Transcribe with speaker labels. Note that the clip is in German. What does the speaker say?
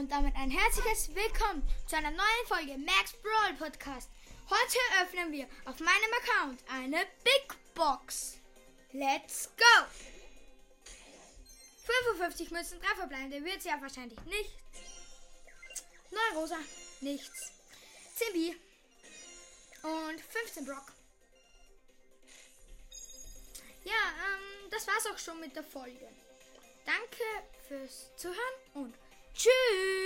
Speaker 1: und damit ein herzliches Willkommen zu einer neuen Folge Max Brawl Podcast. Heute öffnen wir auf meinem Account eine Big Box. Let's go! 55 Münzen, 3 verbleibende wird ja wahrscheinlich nichts. 9 Rosa, nichts. 10 B und 15 Brock. Ja, ähm, das war's auch schon mit der Folge. Danke fürs Zuhören und 去。